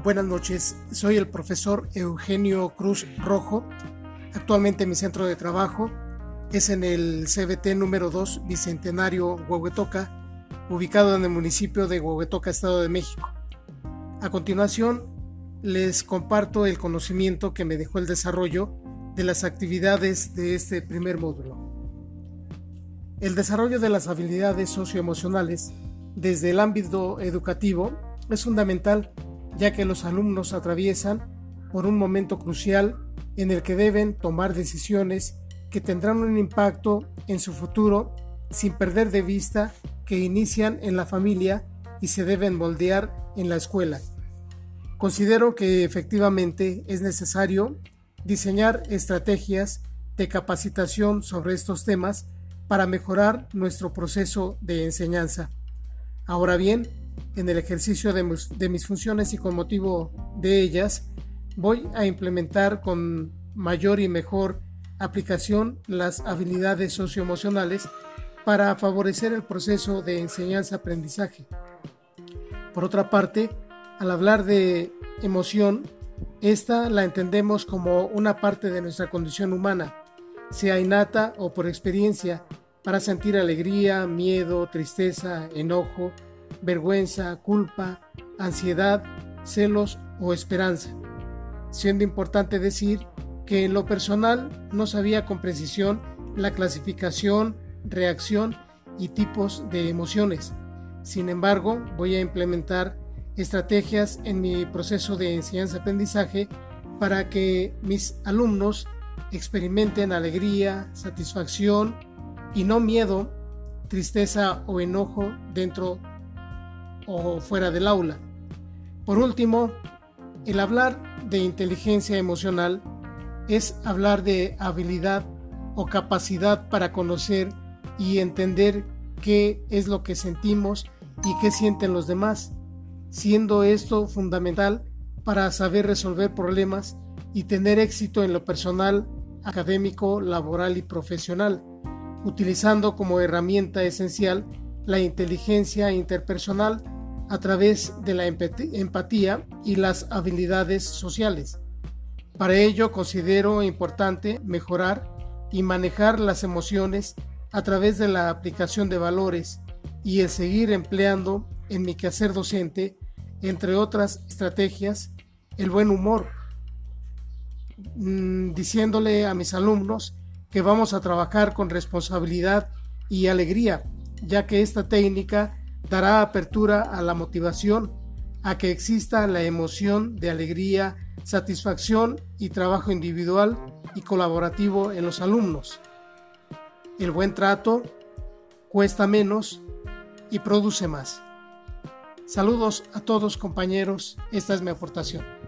Buenas noches, soy el profesor Eugenio Cruz Rojo. Actualmente mi centro de trabajo es en el CBT número 2 Bicentenario Huehuetoca, ubicado en el municipio de Huehuetoca, Estado de México. A continuación, les comparto el conocimiento que me dejó el desarrollo de las actividades de este primer módulo. El desarrollo de las habilidades socioemocionales desde el ámbito educativo es fundamental ya que los alumnos atraviesan por un momento crucial en el que deben tomar decisiones que tendrán un impacto en su futuro sin perder de vista que inician en la familia y se deben moldear en la escuela. Considero que efectivamente es necesario diseñar estrategias de capacitación sobre estos temas para mejorar nuestro proceso de enseñanza. Ahora bien, en el ejercicio de mis, funciones y con motivo de ellas, voy a implementar con mayor y mejor aplicación las habilidades socioemocionales para favorecer el proceso de enseñanza-aprendizaje. Por otra parte, al hablar de emoción, esta la entendemos como una parte de nuestra condición humana, sea innata o por experiencia, para sentir alegría, miedo, tristeza, enojo, vergüenza, culpa, ansiedad, celos o esperanza. Siendo importante decir que en lo personal no sabía con precisión la clasificación, reacción y tipos de emociones. Sin embargo, voy a implementar estrategias en mi proceso de enseñanza-aprendizaje para que mis alumnos experimenten alegría, satisfacción y no miedo, tristeza o enojo dentro o fuera del aula. Por último, el hablar de inteligencia emocional es hablar de habilidad o capacidad para conocer y entender qué es lo que sentimos y qué sienten los demás, siendo esto fundamental para saber resolver problemas y tener éxito en lo personal, académico, laboral y profesional, utilizando como herramienta esencial la inteligencia interpersonal a través de la empatía y las habilidades sociales. Para ello considero importante mejorar y manejar las emociones a través de la aplicación de valores y el seguir empleando en mi quehacer docente, entre otras estrategias, el buen humor, mm, diciéndole a mis alumnos que vamos a trabajar con responsabilidad y alegría, ya que esta técnica dará apertura a la motivación, a que exista la emoción de alegría, satisfacción y trabajo individual y colaborativo en los alumnos. El buen trato cuesta menos y produce más. Saludos a todos compañeros, esta es mi aportación.